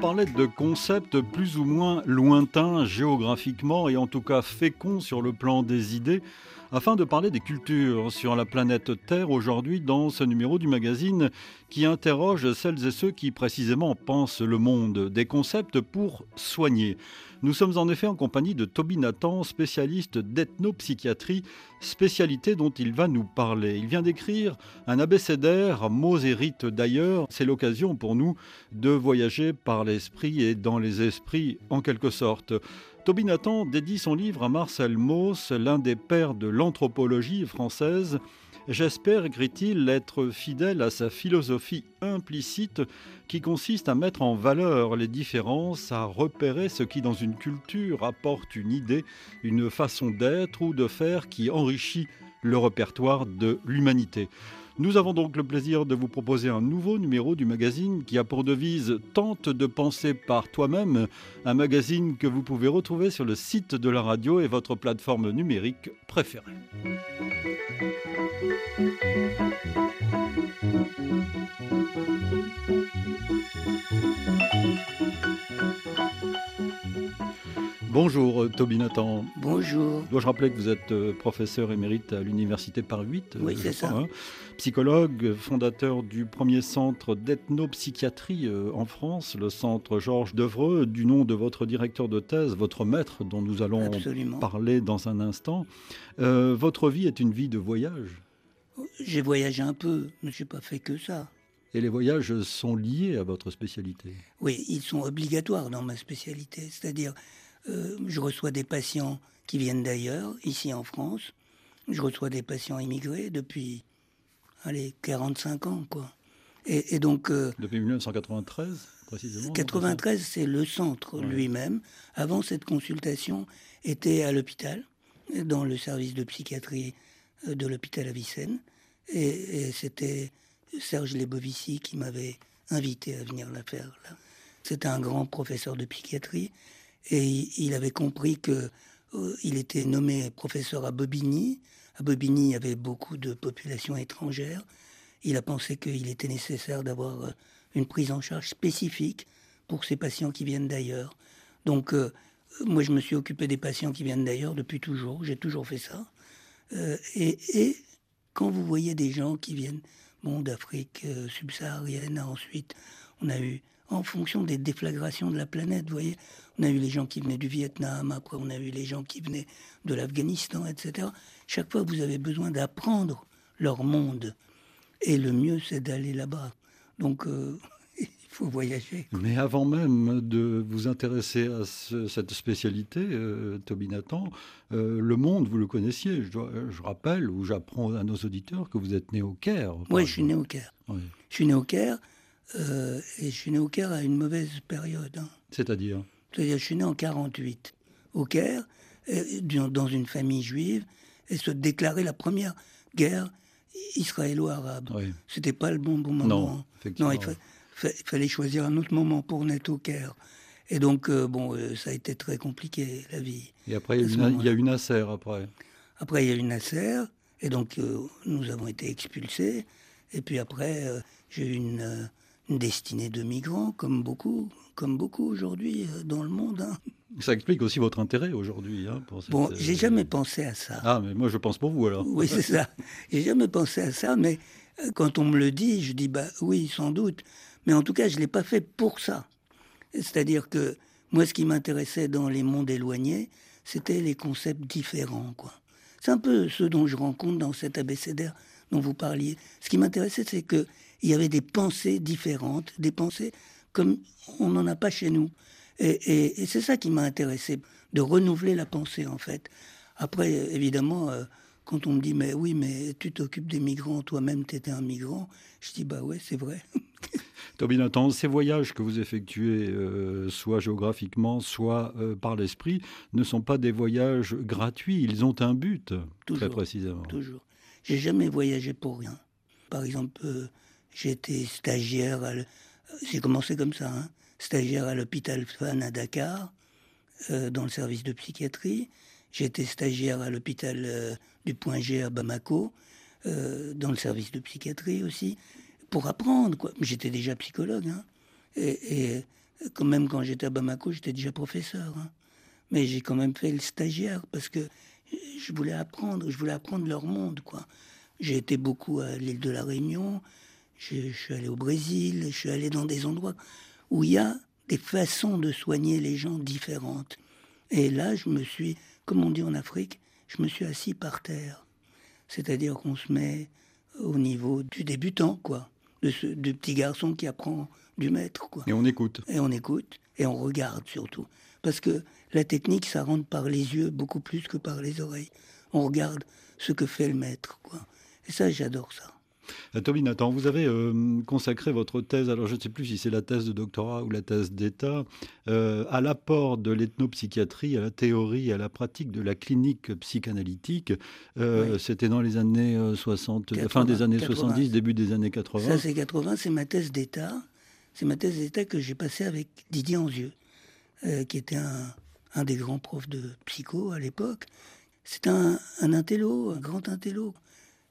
Parler de concepts plus ou moins lointains géographiquement et en tout cas féconds sur le plan des idées afin de parler des cultures sur la planète Terre aujourd'hui dans ce numéro du magazine qui interroge celles et ceux qui précisément pensent le monde, des concepts pour soigner. Nous sommes en effet en compagnie de Toby Nathan, spécialiste d'ethnopsychiatrie, spécialité dont il va nous parler. Il vient d'écrire un abécédaire, mots d'ailleurs. C'est l'occasion pour nous de voyager par l'esprit et dans les esprits en quelque sorte. Toby Nathan dédie son livre à Marcel Mauss, l'un des pères de l'anthropologie française. J'espère, écrit-il, être fidèle à sa philosophie implicite qui consiste à mettre en valeur les différences, à repérer ce qui dans une culture apporte une idée, une façon d'être ou de faire qui enrichit le répertoire de l'humanité. Nous avons donc le plaisir de vous proposer un nouveau numéro du magazine qui a pour devise Tente de penser par toi-même, un magazine que vous pouvez retrouver sur le site de la radio et votre plateforme numérique préférée. Bonjour euh, Toby Nathan. Bonjour. Dois-je rappeler que vous êtes euh, professeur émérite à l'université Paris 8 Oui, c'est ça. Hein. psychologue, fondateur du premier centre d'ethnopsychiatrie euh, en France, le centre Georges Devreux, du nom de votre directeur de thèse, votre maître, dont nous allons parler dans un instant. votre vie est une vie de voyage J'ai voyagé un peu, mais je n'ai pas fait que ça. Et les voyages sont liés à votre spécialité Oui, ils sont obligatoires dans ma spécialité. C'est-à-dire, euh, je reçois des patients qui viennent d'ailleurs, ici en France. Je reçois des patients immigrés depuis, allez, 45 ans, quoi. Et, donc... Euh, depuis 1993 précisément 93, c'est le centre lui-même. Avant, cette consultation était à l'hôpital, dans le service de psychiatrie euh, de l'hôpital Avicenne. Et, et c'était Serge Lebovici qui m'avait invité à venir la faire là. C'était un grand professeur de psychiatrie et il avait compris que euh, il était nommé professeur à Bobigny. À Bobigny, il y avait beaucoup de populations étrangères. Il a pensé qu'il était nécessaire d'avoir euh, une prise en charge spécifique pour ces patients qui viennent d'ailleurs. Donc, euh, moi, je me suis occupé des patients qui viennent d'ailleurs depuis toujours. J'ai toujours fait ça. et, et, quand vous voyez des gens qui viennent bon, d'Afrique subsaharienne, ensuite, on a eu en fonction des déflagrations de la planète. Vous voyez, on a eu les gens qui venaient du Vietnam, après on a eu les gens qui venaient de l'Afghanistan, etc. Chaque fois, vous avez besoin d'apprendre leur monde. Et le mieux, c'est d'aller là-bas. Donc, euh, il faut voyager. Mais avant même de vous intéresser à cette spécialité, euh, Toby Nathan, euh, le monde, vous le connaissiez. Je, je rappelle ou j'apprends à nos auditeurs que vous êtes né au Caire. Oui, je suis né au Caire. Je suis né au Caire. Euh, et je suis né au Caire à une mauvaise période. Hein. C'est-à-dire C'est-à-dire, je suis né en 48 au Caire, dans une famille juive, et se déclarer la première guerre israélo-arabe. Oui. C'était pas le bon, bon moment. Non, il, fallait choisir un autre moment pour naître au Caire. Et donc, euh, bon, euh, ça a été très compliqué, la vie. Et après, il y, a eu Nasser, après Après, il y a eu Nasser, et donc, nous avons été expulsés. Et puis après, j'ai eu une destinée de migrants, comme beaucoup, comme beaucoup aujourd'hui euh, dans le monde. Hein. Ça explique aussi votre intérêt aujourd'hui. Hein, bon, j'ai euh, jamais pensé à ça. Ah, mais moi je pense pour vous alors. Oui, c'est ça. J'ai jamais pensé à ça, mais euh, quand on me le dit, je dis bah oui, sans doute. Mais en tout cas, je l'ai pas fait pour ça. C'est-à-dire que moi, ce qui m'intéressait dans les mondes éloignés, c'était les concepts différents, quoi. C'est un peu ce dont je rencontre dans cet abécédaire dont vous parliez. Ce qui m'intéressait, c'est que il y avait des pensées différentes, des pensées comme on n'en a pas chez nous. Et, c'est ça qui m'a intéressé, de renouveler la pensée en fait. Après, évidemment, euh, quand on me dit mais oui, mais tu t'occupes des migrants, toi-même tu étais un migrant, je dis bah ouais, c'est vrai. Toby Nathan, ces voyages que vous effectuez, euh, soit géographiquement, soit euh, par l'esprit, ne sont pas des voyages gratuits, ils ont un but, très précisément. Toujours. J'ai jamais voyagé pour rien. Par exemple, été stagiaire, j'ai commencé comme ça, hein. stagiaire à l'hôpital Fan à Dakar, euh, dans le service de psychiatrie. Été stagiaire à l'hôpital euh, du Point G à Bamako. euh, dans le service de psychiatrie aussi, pour apprendre. Quoi. J'étais déjà psychologue. Hein. Et, quand même, quand j'étais à Bamako, j'étais déjà professeur. Hein. Mais j'ai quand même fait le stagiaire parce que je voulais apprendre, je voulais apprendre leur monde. quoi. J'ai été beaucoup à l'île de la Réunion, je, suis allé au Brésil, je suis allé dans des endroits où il y a des façons de soigner les gens différentes. Et là, je me suis, comme on dit en Afrique, je me suis assis par terre. C'est-à-dire qu'on se met au niveau du débutant, quoi, de ce, du petit garçon qui apprend du maître, quoi. Et on écoute. Et on écoute, et on regarde surtout. Parce que la technique, ça rentre par les yeux beaucoup plus que par les oreilles. On regarde ce que fait le maître, quoi. Et ça, j'adore ça. Euh, Toby Nathan, vous avez euh, consacré votre thèse, alors je ne sais plus si c'est la thèse de doctorat ou la thèse d'État, euh, à l'apport de l'ethnopsychiatrie, à la théorie, à la pratique de la clinique psychanalytique. C'était dans les années 60, fin des années 70, début des années 80. Ça, c'est 80, c'est ma thèse d'État. C'est ma thèse d'État que j'ai passée avec Didier Anzieux, qui était un, un, des grands profs de psycho à l'époque. C'est un, un intello, un grand intello.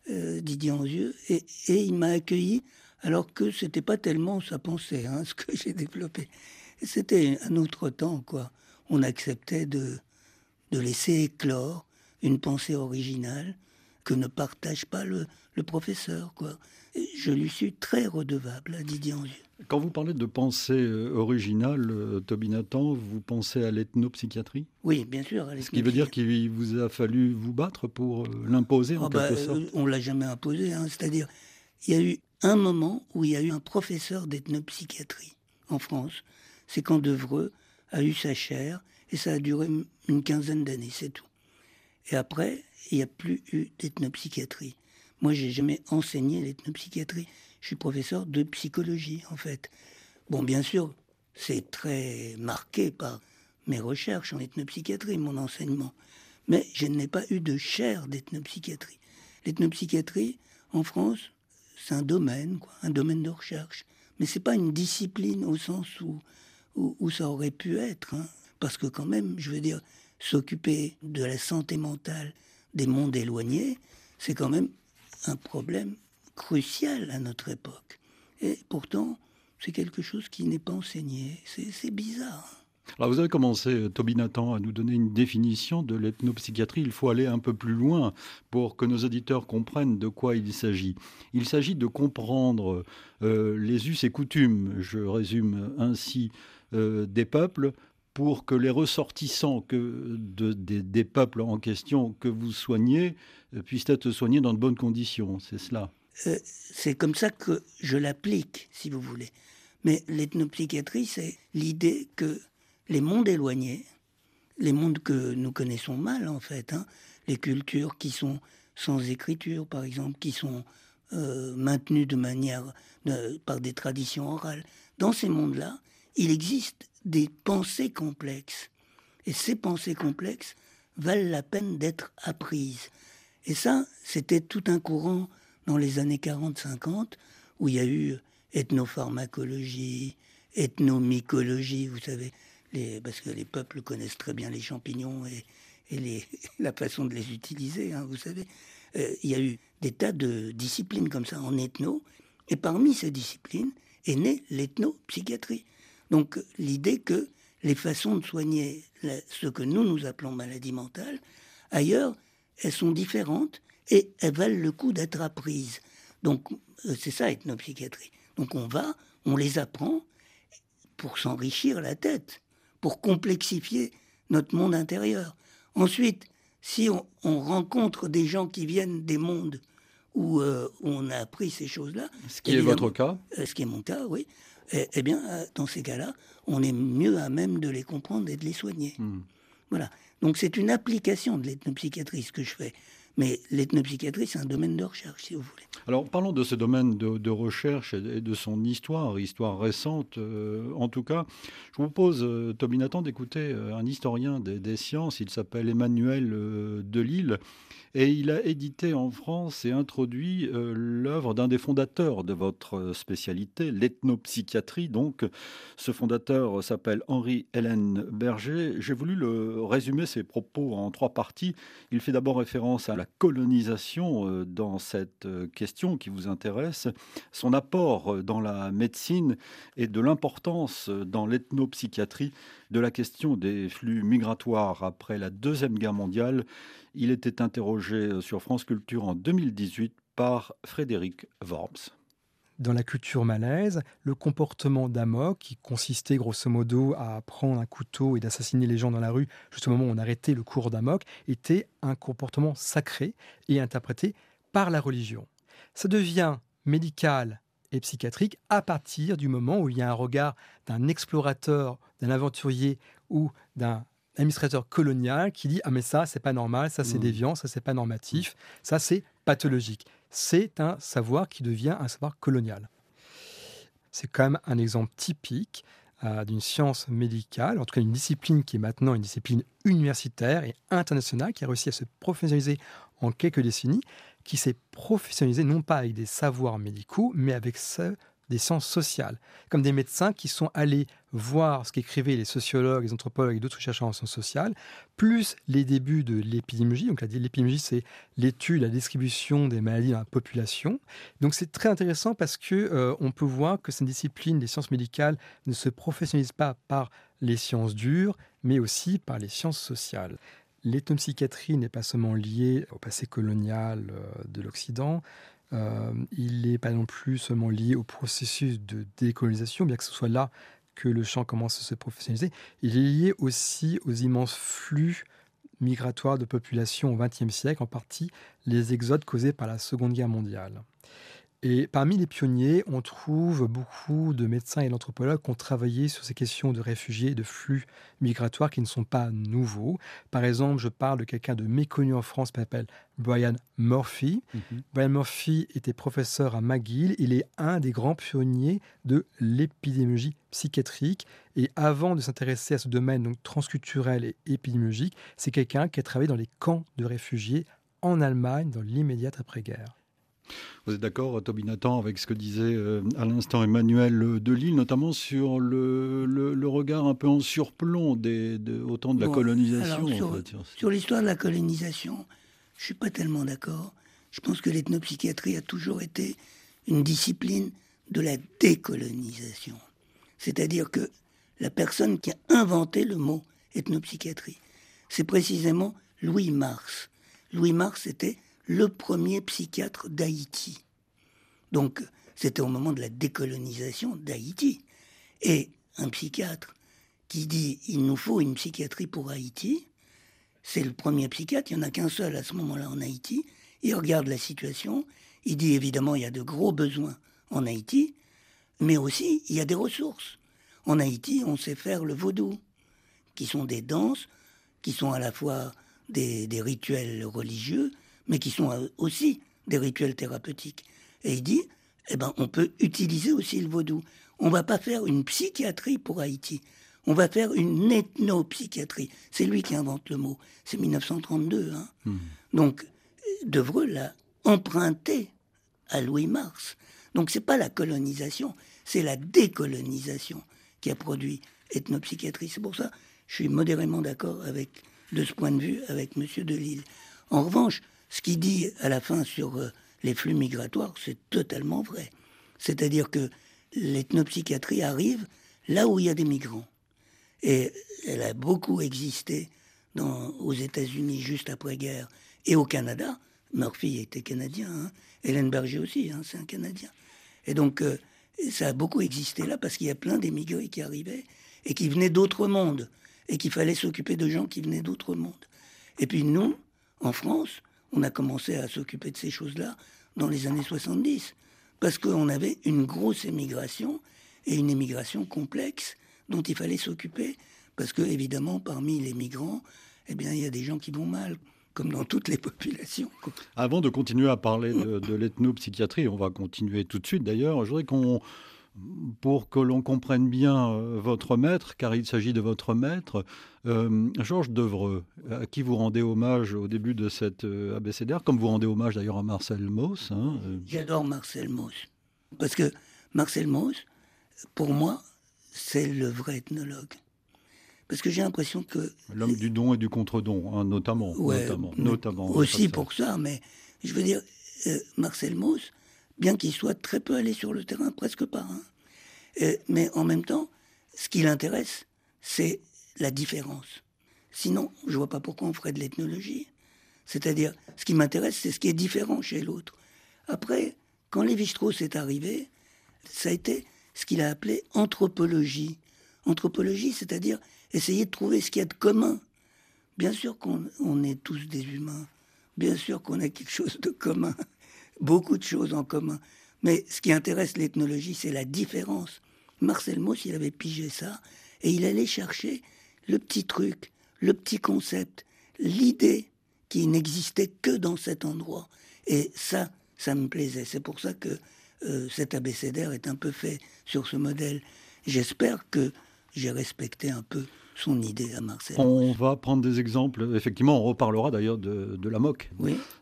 Euh, Didier Anzieux, et, et il m'a accueilli alors que c'était pas tellement sa pensée, hein, ce que j'ai développé. C'était un autre temps, quoi. On acceptait de, de laisser éclore une pensée originale que ne partage pas le, le professeur, quoi. Je lui suis très redevable à Didier Anzieux. Quand vous parlez de pensée euh, originale, euh, Toby Nathan, vous pensez à l'ethnopsychiatrie? Oui, bien sûr. Ce qui veut dire qu'il vous a fallu vous battre pour euh, l'imposer en ah quelque bah, sorte? On l'a jamais imposé. Hein. C'est-à-dire, il y a eu un moment où il y a eu un professeur d'ethnopsychiatrie en France. C'est quand Devreux a eu sa chaire et ça a duré une quinzaine d'années, c'est tout. Et après, il n'y a plus eu d'ethnopsychiatrie. Moi, j'ai jamais enseigné l'ethnopsychiatrie. Je suis professeur de psychologie, en fait. Bon, bien sûr, c'est très marqué par mes recherches en ethnopsychiatrie, mon enseignement. Mais je n'ai pas eu de chaire d'ethnopsychiatrie. L'ethnopsychiatrie, en France, c'est un domaine, un domaine de recherche. Mais c'est pas une discipline au sens où, où, ça aurait pu être. Hein. Parce que quand même, je veux dire, s'occuper de la santé mentale des mondes éloignés, c'est quand même un problème crucial à notre époque. Et pourtant, c'est quelque chose qui n'est pas enseigné. C'est bizarre. Alors vous avez commencé, Toby Nathan, à nous donner une définition de l'ethnopsychiatrie. Il faut aller un peu plus loin pour que nos auditeurs comprennent de quoi il s'agit. Il s'agit de comprendre euh, les us et coutumes, je résume ainsi, euh, des peuples pour que les ressortissants que des, peuples en question que vous soignez euh, puissent être soignés dans de bonnes conditions. C'est cela. Euh, c'est comme ça que je l'applique, si vous voulez. Mais l'ethnopsychiatrie, c'est l'idée que les mondes éloignés, les mondes que nous connaissons mal en fait, hein, les cultures qui sont sans écriture par exemple, qui sont euh, maintenues de manière par des traditions orales, dans ces mondes-là, il existe des pensées complexes. Et ces pensées complexes valent la peine d'être apprises. Et ça, c'était tout un courant dans les années 40-50 où il y a eu ethnopharmacologie, ethnomycologie, vous savez, parce que les peuples connaissent très bien les champignons et, la façon de les utiliser, hein, vous savez. Euh, il y a eu des tas de disciplines comme ça en ethno, et parmi ces disciplines est née l'ethnopsychiatrie. Donc l'idée que les façons de soigner ce que nous nous appelons maladie mentale, ailleurs, elles sont différentes et elles valent le coup d'être apprises. Donc euh, c'est ça ethnopsychiatrie. Donc on va, on les apprend pour s'enrichir la tête, pour complexifier notre monde intérieur. Ensuite, si on, rencontre des gens qui viennent des mondes où, euh, on a appris ces choses-là. Ce qui est votre cas euh, Ce qui est mon cas, oui. Eh, eh, bien, euh, dans ces cas-là, on est mieux à même de les comprendre et de les soigner. Hmm. Voilà. Donc c'est une application de l'ethnopsychiatrie, ce que je fais. Mais l'ethnopsychiatrie, c'est un domaine de recherche, si vous voulez. Alors, parlons de ce domaine de, recherche et de son histoire, histoire récente euh, en tout cas. Je vous propose, euh, Toby Nathan, d'écouter un historien des, sciences. Il s'appelle Emmanuel Delille. Et il a édité en France et introduit euh, l'œuvre d'un des fondateurs de votre spécialité, l'ethnopsychiatrie. Donc, ce fondateur s'appelle Henri Hélène Berger. J'ai voulu résumer ses propos en trois parties. Il fait d'abord référence à la colonisation euh, dans cette euh, question qui vous intéresse, son apport dans la médecine et de l'importance dans l'ethnopsychiatrie de la question des flux migratoires après la Deuxième Guerre mondiale. Il était interrogé sur France Culture en 2018 par Frédéric Worms dans la culture malaise, le comportement d'Amok, qui consistait grosso modo à prendre un couteau et d'assassiner les gens dans la rue, juste au moment où on arrêtait le cours d'Amok, était un comportement sacré et interprété par la religion. Ça devient médical et psychiatrique à partir du moment où il y a un regard d'un explorateur, d'un aventurier ou d'un administrateur colonial qui dit ah mais ça c'est pas normal, ça c'est mmh. déviant, ça c'est pas normatif, ça c'est pathologique c'est un savoir qui devient un savoir colonial. C'est quand même un exemple typique euh, d'une science médicale, en tout cas une discipline qui est maintenant une discipline universitaire et internationale, qui a réussi à se professionnaliser en quelques décennies, qui s'est professionnalisée non pas avec des savoirs médicaux, mais avec ce des sciences sociales, comme des médecins qui sont allés voir ce qu'écrivaient les sociologues, les anthropologues et d'autres chercheurs en sciences sociales, plus les débuts de l'épidémiologie. Donc l'épidémiologie, c'est l'étude, la distribution des maladies dans la population. Donc c'est très intéressant parce que euh, on peut voir que cette discipline des sciences médicales ne se professionnalise pas par les sciences dures, mais aussi par les sciences sociales. L'ethnopsychiatrie n'est pas seulement liée au passé colonial euh, de l'Occident, euh, il n'est pas non plus seulement lié au processus de décolonisation, bien que ce soit là que le champ commence à se professionnaliser. Il est lié aussi aux immenses flux migratoires de population au XXe siècle, en partie les exodes causés par la Seconde Guerre mondiale. Et parmi les pionniers, on trouve beaucoup de médecins et d'anthropologues qui ont travaillé sur ces questions de réfugiés et de flux migratoires qui ne sont pas nouveaux. Par exemple, je parle de quelqu'un de méconnu en France qui s'appelle Brian Murphy. Mhm. Brian Murphy était professeur à McGill. Il est un des grands pionniers de l'épidémiologie psychiatrique. Et avant de s'intéresser à ce domaine donc transculturel et épidémiologique, c'est quelqu'un qui a travaillé dans les camps de réfugiés en Allemagne dans l'immédiate après-guerre. Vous êtes d'accord, Toby Nathan, avec ce que disait euh, à l'instant Emmanuel Delille, notamment sur le, regard un peu en surplomb des, de, autant de la colonisation Sur, l'histoire de la colonisation, je ne suis pas tellement d'accord. Je pense que l'ethnopsychiatrie a toujours été une discipline de la décolonisation. C'est-à-dire que la personne qui a inventé le mot ethnopsychiatrie, c'est précisément Louis Mars. Louis Mars était le premier psychiatre d'Haïti. Donc, c'était au moment de la décolonisation d'Haïti. Et un psychiatre qui dit il nous faut une psychiatrie pour Haïti, c'est le premier psychiatre, il n'y en a qu'un seul à ce moment-là en Haïti. Il regarde la situation, il dit évidemment il y a de gros besoins en Haïti, mais aussi il y a des ressources. En Haïti, on sait faire le vaudou, qui sont des danses, qui sont à la fois des rituels religieux, mais qui sont euh, aussi des rituels thérapeutiques. Et il dit, eh ben, on peut utiliser aussi le vaudou. On va pas faire une psychiatrie pour Haïti. On va faire une ethnopsychiatrie. C'est lui qui invente le mot. C'est 1932. Hein. Hmm. Donc, Devreux l'a emprunté à Louis Mars. Donc, c'est pas la colonisation, c'est la décolonisation qui a produit ethnopsychiatrie. C'est pour ça je suis modérément d'accord avec, de ce point de vue, avec M. Delille. En revanche, ce qu'il dit à la fin sur euh, les flux migratoires, c'est totalement vrai. C'est-à-dire que l'ethnopsychiatrie arrive là où il y a des migrants. Et elle a beaucoup existé aux États-Unis juste après-guerre et au Canada. Murphy était canadien, hein. Hélène Berger aussi, hein, c'est un Canadien. Et donc, euh, ça a beaucoup existé là parce qu'il y a plein d'émigrés qui arrivaient et qui venaient d'autres mondes et qu'il fallait s'occuper de gens qui venaient d'autres mondes. Et puis nous, en France, on a commencé à s'occuper de ces choses-là dans les années 70, parce qu'on avait une grosse émigration, et une émigration complexe dont il fallait s'occuper, parce que évidemment, parmi les migrants, eh bien, il y a des gens qui vont mal, comme dans toutes les populations. Avant de continuer à parler de, de l'ethnopsychiatrie, on va continuer tout de suite d'ailleurs, je voudrais qu'on pour que l'on comprenne bien euh, votre maître, car il s'agit de votre maître, euh, Georges Devreux, à qui vous rendez hommage au début de cette euh, abécédaire, comme vous rendez hommage d'ailleurs à Marcel Mauss. Hein, J'adore Marcel Mauss, parce que Marcel Mauss, pour moi, c'est le vrai ethnologue. Parce que j'ai l'impression que... L'homme du don et du contre-don, hein, notamment, notamment, notamment. Aussi pour ça, mais je veux dire, euh, Marcel Mauss, bien qu'il soit très peu allé sur le terrain, presque pas, hein, euh, mais en même temps, ce qui l'intéresse, c'est la différence. Sinon, je ne vois pas pourquoi on ferait de l'ethnologie. C'est-à-dire, ce qui m'intéresse, c'est ce qui est différent chez l'autre. Après, quand Lévi-Strauss est arrivé, ça a été ce qu'il a appelé anthropologie. Anthropologie, c'est-à-dire essayer de trouver ce qu'il y a de commun. Bien sûr qu'on est tous des humains, bien sûr qu'on a quelque chose de commun, beaucoup de choses en commun. Mais ce qui intéresse l'ethnologie, c'est la différence. Marcel Mauss, il avait pigé ça, et il allait chercher le petit truc, le petit concept, l'idée qui n'existait que dans cet endroit. Et ça, ça me plaisait. C'est pour ça que euh, cet abécédaire est un peu fait sur ce modèle. J'espère que j'ai respecté un peu son idée à Marcel. On va prendre des exemples. Effectivement, on reparlera d'ailleurs de, la moque,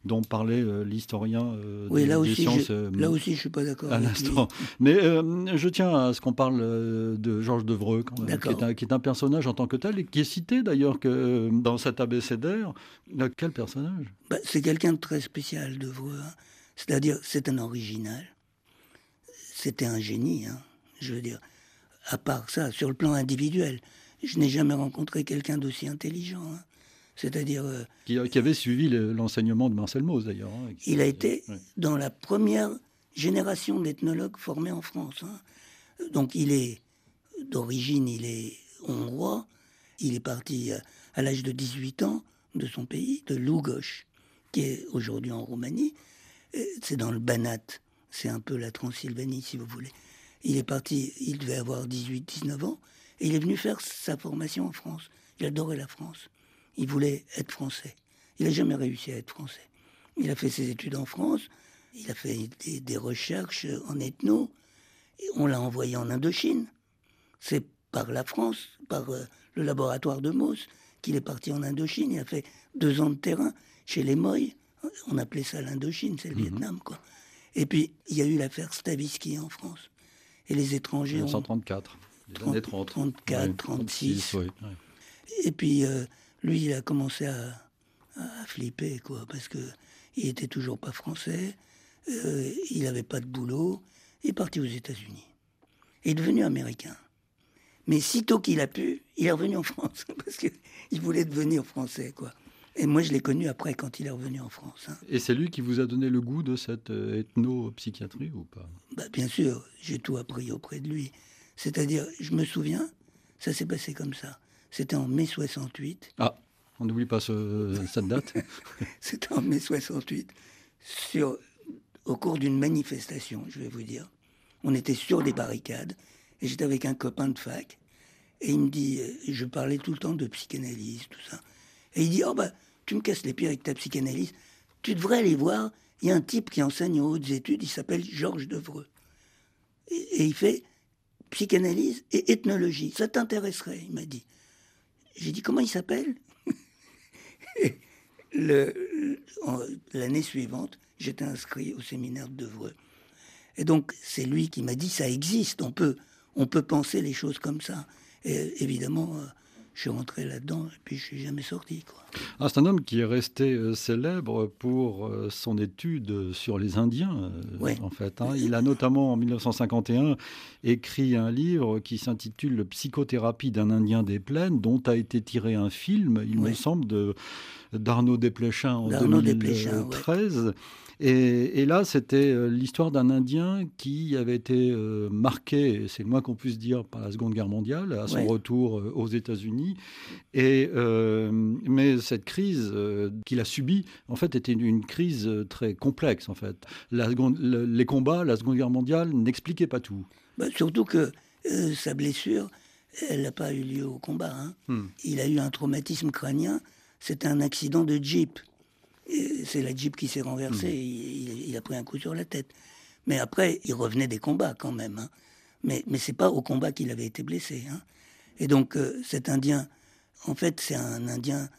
dont parlait euh, l'historien euh, oui, là aussi, sciences. Je, là aussi, je suis pas d'accord. À l'instant. Mais je tiens à ce qu'on parle de Georges Devreux, qui, est qui, est un, personnage en tant que tel, et qui est cité d'ailleurs que dans cet abécédaire. Quel personnage? Bah, C'est quelqu'un de très spécial, Devreux. Hein. C'est-à-dire, c'est un original. C'était un génie, hein, je veux dire. À part ça, sur le plan individuel, je n'ai jamais rencontré quelqu'un d'aussi intelligent. Hein. C'est-à-dire. Euh, qui, avait suivi l'enseignement de Marcel Mauss, d'ailleurs. Hein, il a été dans la première génération d'ethnologues formés en France. Donc, il est d'origine, il est hongrois. Il est parti euh, à l'âge de 18 ans de son pays, de Lugos, qui est aujourd'hui en Roumanie c'est dans le Banat, c'est un peu la Transylvanie si vous voulez. Il est parti, il devait avoir 18-19 ans, et il est venu faire sa formation en France. Il adorait la France. Il voulait être français. Il n'a jamais réussi à être français. Il a fait ses études en France, il a fait des, recherches en ethno, et on l'a envoyé en Indochine. C'est par la France, par euh, le laboratoire de Mauss, qu'il est parti en Indochine. Il a fait deux ans de terrain chez les Moy, on appelait ça l'Indochine, c'est le mhm. Vietnam, quoi. Et puis, il y a eu l'affaire Stavisky en France. Et les étrangers 1934, les années 30. 34, 36. Et puis, euh, lui, il a commencé à, flipper, quoi, parce que il était toujours pas français, euh, il n'avait pas de boulot, il est parti aux États-Unis. Il est devenu américain. Mais sitôt qu'il a pu, il est revenu en France, parce qu'il voulait devenir français, quoi. Et moi, je l'ai connu après, quand il est revenu en France. Hein. Et c'est lui qui vous a donné le goût de cette euh, ethno-psychiatrie ou pas? Bah, Bien sûr, j'ai tout appris auprès de lui. C'est-à-dire, je me souviens, ça s'est passé comme ça. C'était en mai 68. Ah, on n'oublie pas cette date. C'était en mai 68, sur, au cours d'une manifestation, je vais vous dire. On était sur des barricades, et j'étais avec un copain de fac, et il me dit, je parlais tout le temps de psychanalyse, tout ça. Et il dit, oh bah, tu me casses les pieds avec ta psychanalyse, tu devrais aller voir, il y a un type qui enseigne aux hautes études, il s'appelle Georges Devreux. Et, il fait psychanalyse et ethnologie. Ça t'intéresserait, il m'a dit. J'ai dit, comment il s'appelle L'année suivante, j'étais inscrit au séminaire de Devreux. Et donc, c'est lui qui m'a dit, ça existe, on peut, on peut penser les choses comme ça. Et évidemment, euh, je suis rentré là-dedans et puis je suis jamais sorti. Ah, c'est un homme qui est resté euh, célèbre pour euh, son étude sur les Indiens, euh, en fait. Hein. Il a notamment, en 1951, écrit un livre qui s'intitule Psychothérapie d'un Indien des plaines, dont a été tiré un film, il me semble, de d'Arnaud Desplechin en 2013. Et, là, c'était euh, l'histoire d'un Indien qui avait été euh, marqué, c'est le moins qu'on puisse dire, par la Seconde Guerre mondiale, à son retour euh, aux États-Unis. Et mais cette crise qu'il a subie, en fait, était une, crise très complexe. En fait, la les combats, la Seconde Guerre mondiale n'expliquaient pas tout. Bah, surtout que sa blessure, elle n'a pas eu lieu au combat. Hein. Hmm. Il a eu un traumatisme crânien. C'était un accident de jeep c'est la Jeep qui s'est renversée, mmh. il, a pris un coup sur la tête. Mais après, il revenait des combats quand même. Hein. Mais, mais c'est pas au combat qu'il avait été blessé. Hein. Et donc, euh, cet Indien, en fait, c'est un Indien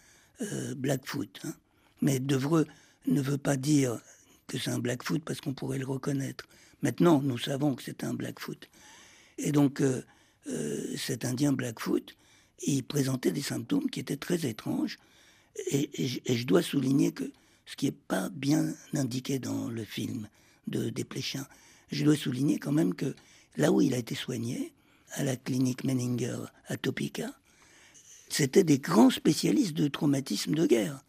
euh, Blackfoot. Hein. Mais Devreux ne veut pas dire que c'est un Blackfoot parce qu'on pourrait le reconnaître. Maintenant, nous savons que c'est un Blackfoot. Et donc, euh, cet Indien Blackfoot, il présentait des symptômes qui étaient très étranges. Et, je dois souligner que ce qui n'est pas bien indiqué dans le film de Desplechin, je dois souligner quand même que là où il a été soigné, à la clinique Menninger à Topeka, c'était des grands spécialistes de traumatisme de guerre.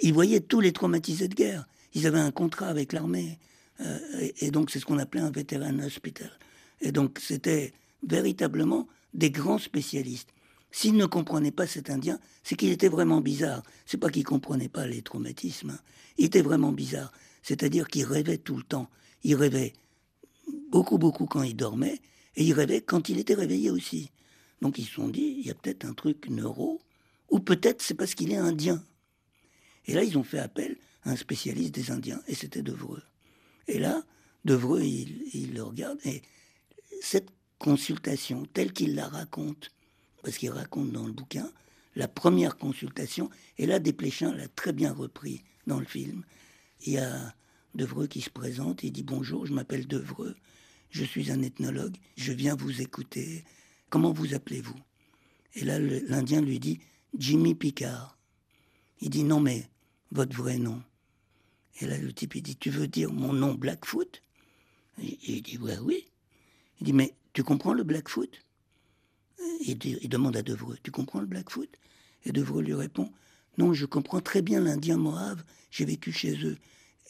Ils voyaient tous les traumatisés de guerre. Ils avaient un contrat avec l'armée. Euh, et, donc c'est ce qu'on appelait un veteran hospital. Et donc c'était véritablement des grands spécialistes. S'il ne comprenait pas cet Indien, c'est qu'il était vraiment bizarre. C'est pas qu'il comprenait pas les traumatismes. Hein. Il était vraiment bizarre. C'est-à-dire qu'il rêvait tout le temps. Il rêvait beaucoup, beaucoup quand il dormait, et il rêvait quand il était réveillé aussi. Donc ils se sont dit, il y a peut-être un truc neuro, ou peut-être c'est parce qu'il est indien. Et là, ils ont fait appel à un spécialiste des Indiens, et c'était Devreux. Et là, Devreux, il, il le regarde, et cette consultation, telle qu'il la raconte, parce qu'il raconte dans le bouquin, la première consultation, et là, Desplechin l'a très bien repris dans le film. Il y a Devreux qui se présente, il dit Bonjour, je m'appelle Devreux, je suis un ethnologue, je viens vous écouter. Comment vous appelez-vous? Et là, l'Indien lui dit Jimmy Picard. Il dit Non, mais votre vrai nom. Et là, le type, il dit Tu veux dire mon nom Blackfoot? Il dit Ouais, oui. Il dit Mais tu comprends le Blackfoot? Il, il demande à Devreux, tu comprends le Blackfoot Et Devreux lui répond, non, je comprends très bien l'Indien Mohave, j'ai vécu chez eux,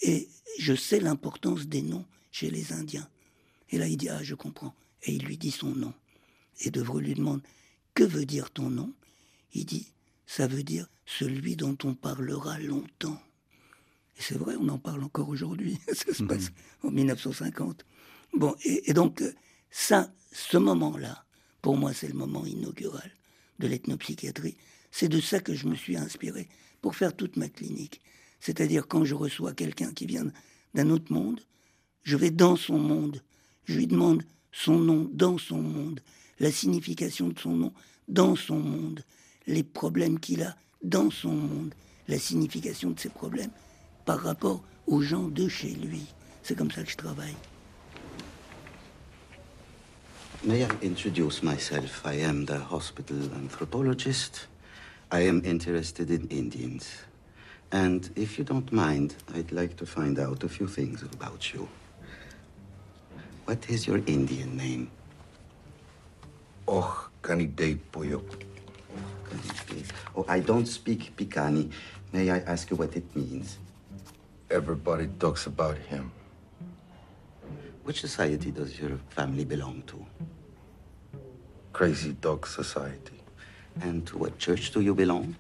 et je sais l'importance des noms chez les Indiens. Et là, il dit, ah, je comprends. Et il lui dit son nom. Et Devreux lui demande, que veut dire ton nom? Il dit, ça veut dire celui dont on parlera longtemps. Et c'est vrai, on en parle encore aujourd'hui. ça se passe mhm. en 1950. Bon, et donc, ça, ce moment-là, pour moi, c'est le moment inaugural de l'ethnopsychiatrie. C'est de ça que je me suis inspiré pour faire toute ma clinique. C'est-à-dire quand je reçois quelqu'un qui vient d'un autre monde, je vais dans son monde, je lui demande son nom dans son monde, la signification de son nom dans son monde, les problèmes qu'il a dans son monde, la signification de ses problèmes par rapport aux gens de chez lui. C'est comme ça que je travaille. May I introduce myself? I am the hospital anthropologist. I am interested in Indians. And if you don't mind, I'd like to find out a few things about you. What is your Indian name? Oh, Kanide Puyo. Oh, I don't speak Picani. May I ask you what it means? Everybody talks about him. Which society does your family belong to? Crazy Dog Society. And to what church do you belong?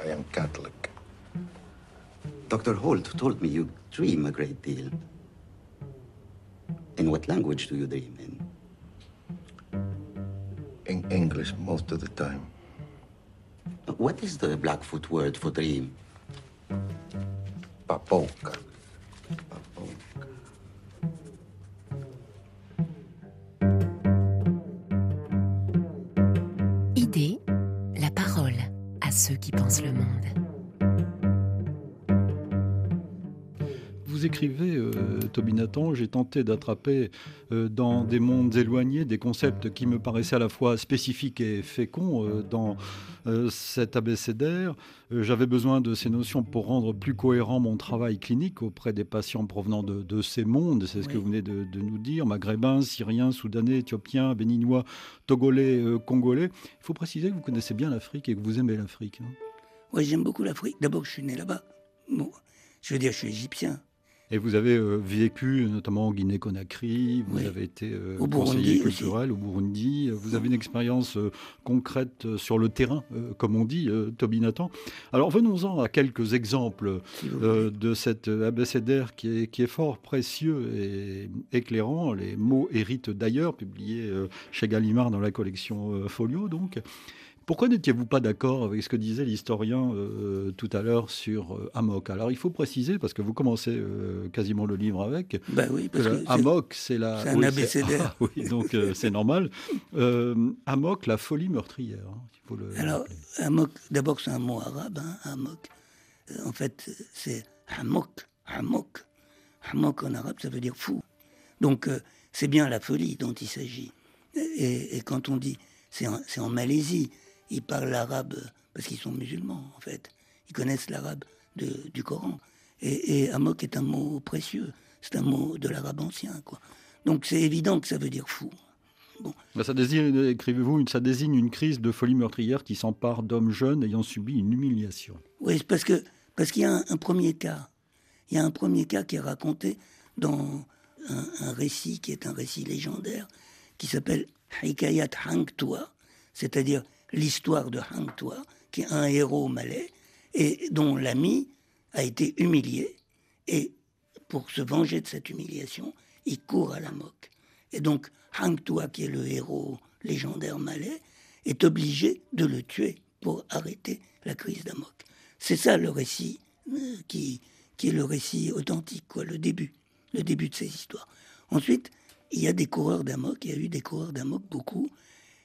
I am Catholic. Dr. Holt told me you dream a great deal. In what language do you dream in? In English most of the time. What is the Blackfoot word for dream? Papoka. Écrivez, euh, Toby Nathan, j'ai tenté d'attraper euh, dans des mondes éloignés des concepts qui me paraissaient à la fois spécifiques et féconds euh, dans euh, cet abécédaire. J'avais besoin de ces notions pour rendre plus cohérent mon travail clinique auprès des patients provenant de, ces mondes, c'est ce que vous venez de, nous dire, maghrébins, syriens, soudanais, éthiopiens, béninois, togolais, congolais. Il faut préciser que vous connaissez bien l'Afrique et que vous aimez l'Afrique. Hein. Oui, j'aime beaucoup l'Afrique. D'abord, je suis né là-bas. Bon, je veux dire, je suis égyptien. Et vous avez euh, vécu notamment en Guinée-Conakry, vous avez été euh, conseiller culturel au Burundi, vous avez une expérience euh, concrète sur le terrain, comme on dit, Toby Nathan. Alors venons-en à quelques exemples de cet abécédaire qui est, qui est fort précieux et éclairant. Les mots héritent d'ailleurs, publié chez Gallimard dans la collection Folio donc. Pourquoi n'étiez-vous pas d'accord avec ce que disait l'historien euh, tout à l'heure sur euh, Amok? Alors il faut préciser, parce que vous commencez euh, quasiment le livre avec, ben oui, parce que, Amok c'est la... C'est un abécédaire. Ah oui, donc c'est normal. Amok, la folie meurtrière. Hein, il faut le Alors Amok, d'abord c'est un mot arabe, hein, Amok. En fait c'est Amok, Amok. Amok en arabe ça veut dire fou. Donc c'est bien la folie dont il s'agit. et quand on dit c'est en, Malaisie. Ils parlent l'arabe parce qu'ils sont musulmans, en fait. Ils connaissent l'arabe du Coran. Et, amok est un mot précieux. C'est un mot de l'arabe ancien, quoi. Donc c'est évident que ça veut dire fou. Bon. Bah, ça désigne, écrivez-vous, ça désigne une crise de folie meurtrière qui s'empare d'hommes jeunes ayant subi une humiliation. Oui, parce que parce qu'il y a un, premier cas. Il y a un premier cas qui est raconté dans un, récit qui est un récit légendaire qui s'appelle Hikayat Hangtua, c'est-à-dire l'histoire de Hangtua, qui est un héros malais et dont l'ami a été humilié et pour se venger de cette humiliation, il court à la moque. Et donc Hangtua, qui est le héros légendaire malais, est obligé de le tuer pour arrêter la crise d'Amok. C'est ça le récit euh, qui, qui est le récit authentique, quoi, le début, le début de ces histoires. Ensuite, il y a des coureurs d'amok, il y a eu des coureurs d'amok beaucoup.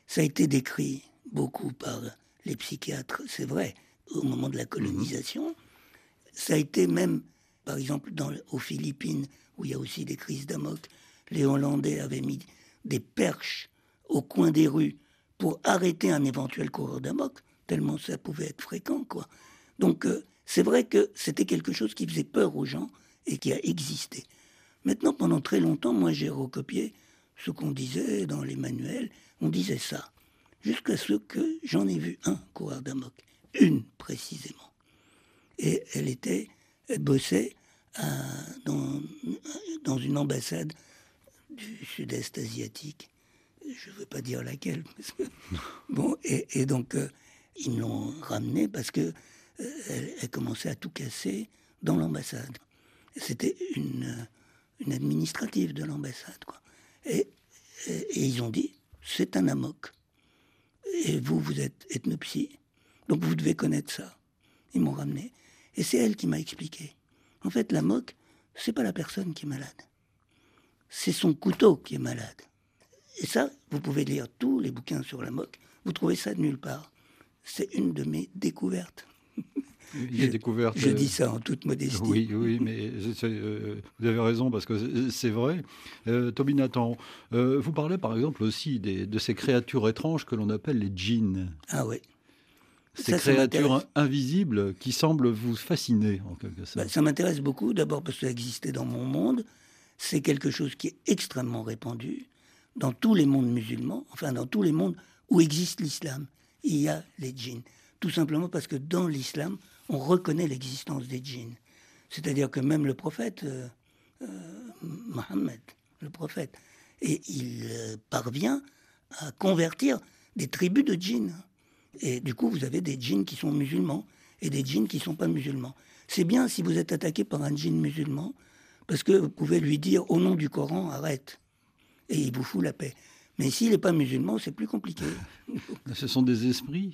Ça a été décrit beaucoup par les psychiatres, c'est vrai, au moment de la colonisation. Ça a été même, par exemple, dans, aux Philippines, où il y a aussi des crises d'amok, les Hollandais avaient mis des perches au coin des rues pour arrêter un éventuel coureur d'amok, tellement ça pouvait être fréquent, quoi. Donc, euh, c'est vrai que c'était quelque chose qui faisait peur aux gens et qui a existé. Maintenant, pendant très longtemps, moi j'ai recopié ce qu'on disait dans les manuels. On disait ça. Jusqu'à ce que j'en ai vu un coureur d'amok. Une précisément. Et elle était, elle bossait dans, dans une ambassade du sud-est asiatique. Je ne veux pas dire laquelle. bon, et, donc, euh, ils l'ont ramenée parce que euh, elle, commençait à tout casser dans l'ambassade. C'était une, une administrative de l'ambassade. Quoi. Et, ils ont dit, c'est un amok. Et vous, vous êtes ethnopsie, donc vous devez connaître ça. Ils m'ont ramené. Et c'est elle qui m'a expliqué. En fait, l'amok, c'est pas la personne qui est malade. C'est son couteau qui est malade. Et ça, vous pouvez lire tous les bouquins sur l'amok. Vous trouvez ça de nulle part. C'est une de mes découvertes. Il découvert. Je dis ça en toute modestie. Oui, oui, mais euh, vous avez raison parce que c'est vrai. Euh, Toby Nathan, euh, vous parlez par exemple aussi de ces créatures étranges que l'on appelle les djinns. Ah oui. Ces créatures invisibles qui semblent vous fasciner en quelque sorte. Bah, ça m'intéresse beaucoup, d'abord parce que ça existait dans mon monde. C'est quelque chose qui est extrêmement répandu dans tous les mondes musulmans, enfin dans tous les mondes où existe l'islam. Il y a les djinns. Tout simplement parce que dans l'islam, on reconnaît l'existence des djinns. C'est-à-dire que même le prophète, euh, euh, Mohammed, le prophète, et il euh, parvient à convertir des tribus de djinns. Et du coup, vous avez des djinns qui sont musulmans et des djinns qui ne sont pas musulmans. C'est bien si vous êtes attaqué par un djinn musulman, parce que vous pouvez lui dire au nom du Coran, arrête. Et il vous fout la paix. Mais s'il n'est pas musulman, c'est plus compliqué. Ce sont des esprits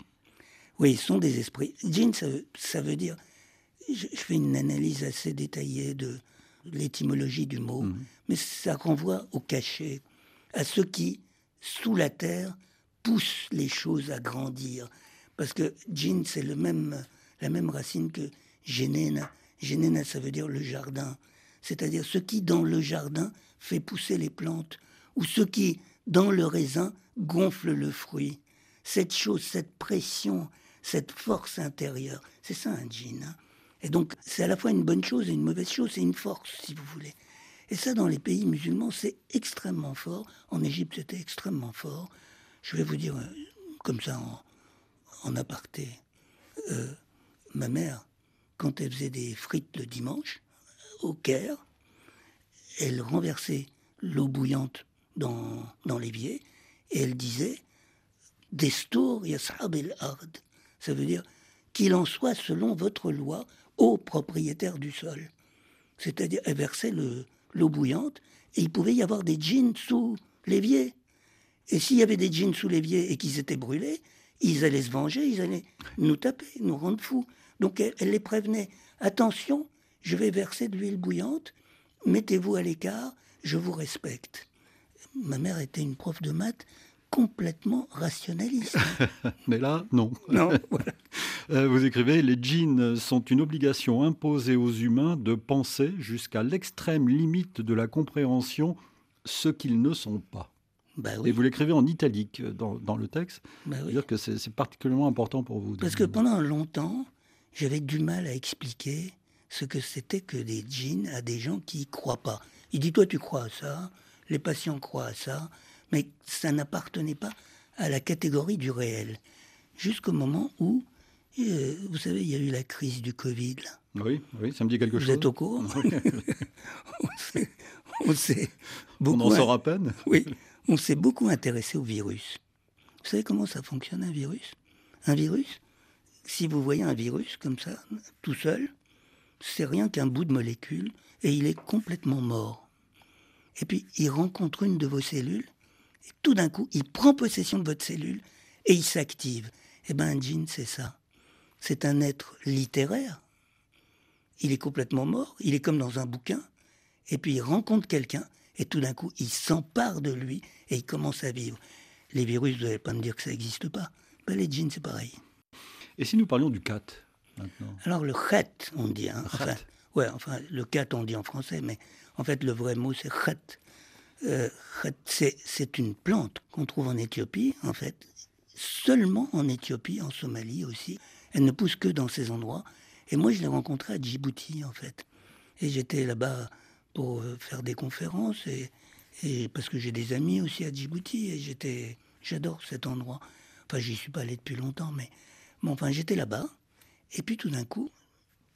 oui, ce sont des esprits. Djinn, ça, veut dire. Je, fais une analyse assez détaillée de l'étymologie du mot, mhm. mais ça renvoie au cachet, à ceux qui, sous la terre, poussent les choses à grandir. Parce que djinn, c'est le même, la même racine que genena. Genena, ça veut dire le jardin. C'est-à-dire ce qui, dans le jardin, fait pousser les plantes, ou ce qui, dans le raisin, gonfle le fruit. Cette chose, cette pression, cette force intérieure. C'est ça un djinn. Hein. et donc, c'est à la fois une bonne chose et une mauvaise chose, c'est une force, si vous voulez. Et ça, dans les pays musulmans, c'est extrêmement fort. En Égypte, c'était extrêmement fort. Je vais vous dire, euh, comme ça, en, aparté, euh, ma mère, quand elle faisait des frites le dimanche, au Caire, elle renversait l'eau bouillante dans, dans l'évier et elle disait Destour yashab el ard ça veut dire qu'il en soit selon votre loi au propriétaire du sol. C'est-à-dire, elle versait l'eau bouillante et il pouvait y avoir des djinns sous l'évier. Et s'il y avait des djinns sous l'évier et qu'ils étaient brûlés, ils allaient se venger, ils allaient nous taper, nous rendre fous. Donc elle, elle les prévenait. Attention, je vais verser de l'huile bouillante, mettez-vous à l'écart, je vous respecte. Ma mère était une prof de maths, complètement rationaliste. Mais là, non. Non. Euh, vous écrivez Les djinns sont une obligation imposée aux humains de penser jusqu'à l'extrême limite de la compréhension ce qu'ils ne sont pas. Bah Et vous l'écrivez en italique euh, dans, dans le texte. bah oui. C'est-à-dire que c'est particulièrement important pour vous. Parce que pendant longtemps, j'avais du mal à expliquer ce que c'était que des djinns à des gens qui y croient pas. Il dit, toi, tu crois à ça, les patients croient à ça, mais ça n'appartenait pas à la catégorie du réel. Jusqu'au moment où, euh, vous savez, il y a eu la crise du Covid. Là. Oui, oui, ça me dit quelque Vous chose. êtes au courant On s'est- s'est On beaucoup en sort à peine. oui, on s'est beaucoup intéressé au virus. Vous savez comment ça fonctionne un virus? Un virus, si vous voyez un virus comme ça, tout seul, c'est rien qu'un bout de molécule et il est complètement mort. Et puis il rencontre une de vos cellules et tout d'un coup il prend possession de votre cellule et il s'active. Eh bien un djinn c'est ça. C'est un être littéraire. Il est complètement mort, il est comme dans un bouquin et puis il rencontre quelqu'un, et tout d'un coup, il s'empare de lui, et il commence à vivre. Les virus, vous n'allez pas me dire que ça n'existe pas. Ben, les djinns, c'est pareil. Et si nous parlions du cat maintenant Alors, le khat, on dit. Hein, enfin, ouais, enfin, le cat, on dit en français, mais en fait, le vrai mot, c'est khat. Euh, c'est, une plante qu'on trouve en Éthiopie, en fait, seulement en Éthiopie, en Somalie aussi. Elle ne pousse que dans ces endroits. Et moi, je l'ai rencontrée à Djibouti, en fait. Et j'étais là-bas pour euh, faire des conférences, et, parce que j'ai des amis aussi à Djibouti, et j'étais, j'adore cet endroit. Enfin, j'y suis pas allé depuis longtemps, mais bon, enfin, j'étais là-bas. Et puis tout d'un coup,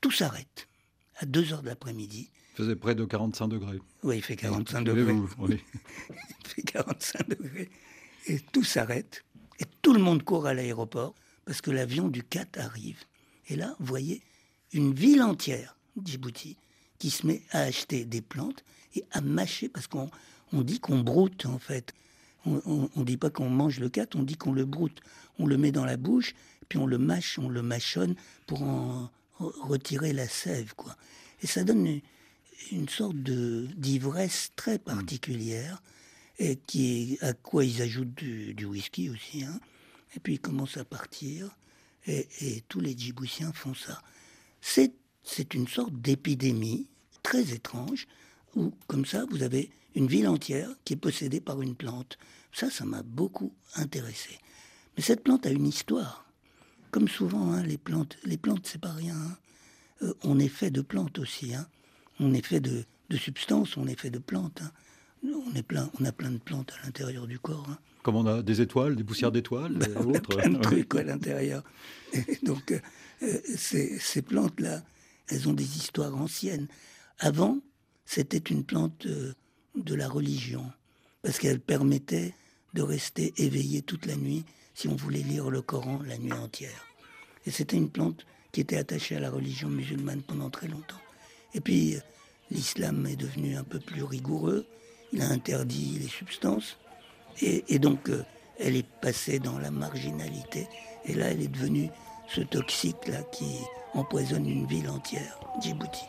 tout s'arrête. À 2 heures de l'après-midi. Il faisait près de 45 degrés. Oui, il fait 45 degrés. Oui. Il fait 45 degrés. Et tout s'arrête. Et tout le monde court à l'aéroport parce que l'avion du 4 arrive. Et là, vous voyez une ville entière, Djibouti, qui se met à acheter des plantes et à mâcher parce qu'on on dit qu'on broute en fait. On ne dit pas qu'on mange le 4, on dit qu'on le broute. On le met dans la bouche, puis on le mâche, on le mâchonne pour en re- retirer la sève. quoi. Et ça donne une, sorte de d'ivresse très particulière et qui est- à quoi ils ajoutent du, du whisky aussi. hein. Et puis ils commencent à partir et, et tous les Djiboutiens font ça. C'est c'est une sorte d'épidémie très étrange où comme ça vous avez une ville entière qui est possédée par une plante. Ça, ça m'a beaucoup intéressé. Mais cette plante a une histoire. Comme souvent, hein, les plantes, les plantes, c'est pas rien. hein. Euh, on est fait de plantes aussi. hein. On est fait de, de substances, on est fait de plantes. hein. On, est plein, on a plein de plantes à l'intérieur du corps. hein. Comme on a des étoiles, des poussières d'étoiles on a plein de trucs à l'intérieur. Donc, euh, euh, ces, ces plantes-là, elles ont des histoires anciennes. Avant, c'était une plante euh, de la religion, parce qu'elle permettait de rester éveillé toute la nuit si on voulait lire le Coran la nuit entière. Et c'était une plante qui était attachée à la religion musulmane pendant très longtemps. Et puis, l'islam est devenu un peu plus rigoureux. Il a interdit les substances. Et, et donc, euh, elle est passée dans la marginalité. Et là, elle est devenue ce toxique-là qui empoisonne une ville entière, Djibouti.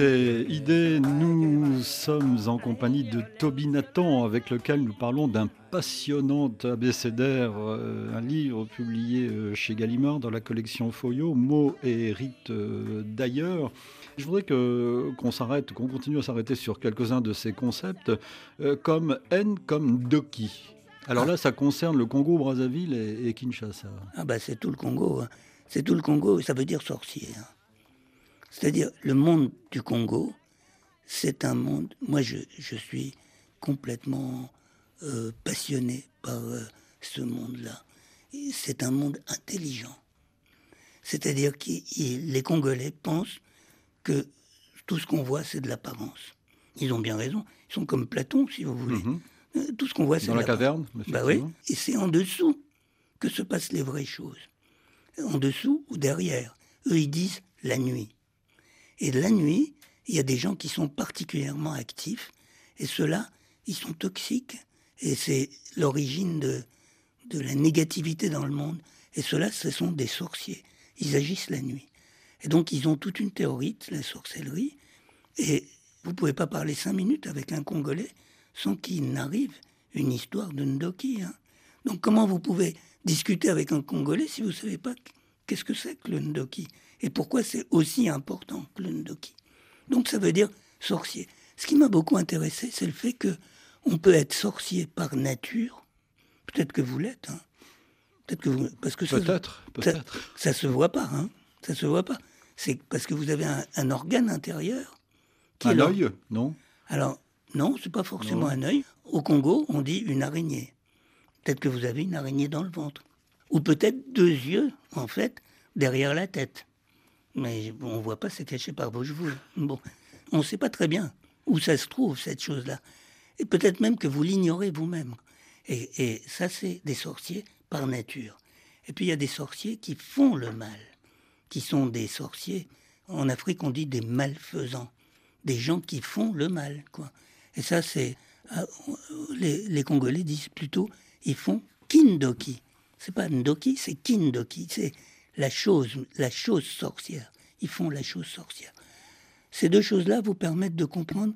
Écoutez Idée, nous sommes en compagnie de Toby Nathan avec lequel nous parlons d'un passionnant abécédaire, euh, un livre publié euh, chez Gallimard dans la collection Foyo, mots et rites euh, d'ailleurs. Je voudrais qu'on s'arrête, qu'on continue à s'arrêter sur quelques-uns de ces concepts, comme N comme Doki. Alors là, ça concerne le Congo, Brazzaville et, et Kinshasa. Ah bah c'est tout le Congo. hein. C'est tout le Congo, ça veut dire sorcier. hein. C'est-à-dire le monde du Congo, c'est un monde. Moi, je, je suis complètement euh, passionné par euh, ce monde-là. C'est un monde intelligent. C'est-à-dire que les Congolais pensent que tout ce qu'on voit, c'est de l'apparence. Ils ont bien raison. Ils sont comme Platon, si vous voulez. Mhm. Euh, Tout ce qu'on voit, c'est Dans de la caverne Bah oui. Et c'est en dessous que se passent les vraies choses. En dessous ou derrière. Eux, ils disent la nuit. Et la nuit, il y a des gens qui sont particulièrement actifs. Et ceux-là, ils sont toxiques. Et c'est l'origine de, de la négativité dans le monde. Et ceux-là, ce sont des sorciers. Ils agissent la nuit. Et donc, ils ont toute une théorie de la sorcellerie. Et vous pouvez pas parler cinq minutes avec un Congolais sans qu'il n'arrive une histoire de Ndoki. hein. Donc, comment vous pouvez discuter avec un Congolais si vous ne savez pas qu'est-ce que c'est que le Ndoki? Et pourquoi c'est aussi important que le Ndoki? Donc, ça veut dire sorcier. Ce qui m'a beaucoup intéressé, c'est le fait que on peut être sorcier par nature. Peut-être que vous l'êtes. hein. Peut-être que vous, parce que ça, Peut-être, ça, peut-être. ça se voit pas, hein. Ça se voit pas. C'est parce que vous avez un, un organe intérieur qui Un œil, non? Alors non, c'est pas forcément Non. un œil. Au Congo, on dit une araignée. Peut-être que vous avez une araignée dans le ventre, ou peut-être deux yeux en fait derrière la tête. Mais on voit pas, c'est caché par vos cheveux. Bon, on ne sait pas très bien où ça se trouve cette chose-là, et peut-être même que vous l'ignorez vous-même. Et, ça, c'est des sorciers par nature. Et puis il y a des sorciers qui font le mal, qui sont des sorciers. En Afrique, on dit des malfaisants, des gens qui font le mal, quoi. Et ça, c'est ah, les, les Congolais disent plutôt ils font kindoki. C'est pas ndoki, c'est kindoki. C'est la chose, la chose sorcière. Ils font la chose sorcière. Ces deux choses-là vous permettent de comprendre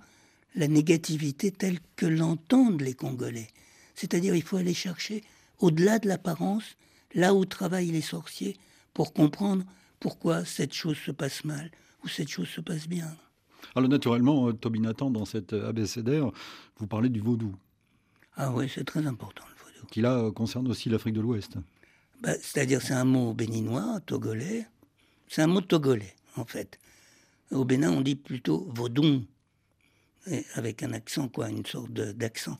la négativité telle que l'entendent les Congolais. C'est-à-dire, il faut aller chercher au-delà de l'apparence, là où travaillent les sorciers, pour comprendre pourquoi cette chose se passe mal ou cette chose se passe bien. Alors naturellement, euh, Toby Nathan, dans cet euh, abécédaire, vous parlez du vaudou, Ah oui, c'est très important le vaudou. qui là euh, concerne aussi l'Afrique de l'Ouest. Bah, C'est-à-dire, c'est un mot béninois, togolais. C'est un mot togolais, en fait. Au Bénin, on dit plutôt vaudon, avec un accent, quoi, une sorte d'accent.